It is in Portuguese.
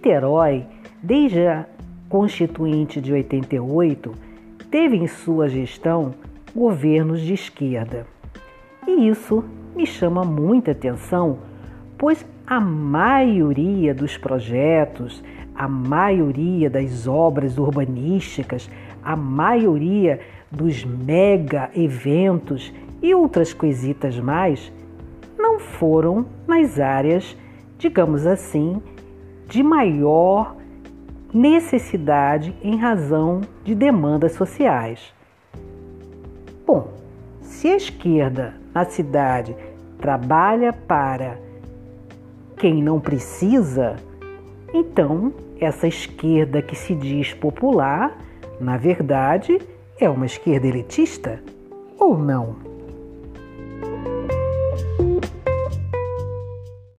Niterói, desde a Constituinte de 88, teve em sua gestão governos de esquerda. E isso me chama muita atenção, pois a maioria dos projetos, a maioria das obras urbanísticas, a maioria dos mega eventos e outras coisitas mais não foram nas áreas, digamos assim, de maior necessidade em razão de demandas sociais. Bom, se a esquerda na cidade trabalha para quem não precisa, então essa esquerda que se diz popular, na verdade, é uma esquerda elitista ou não?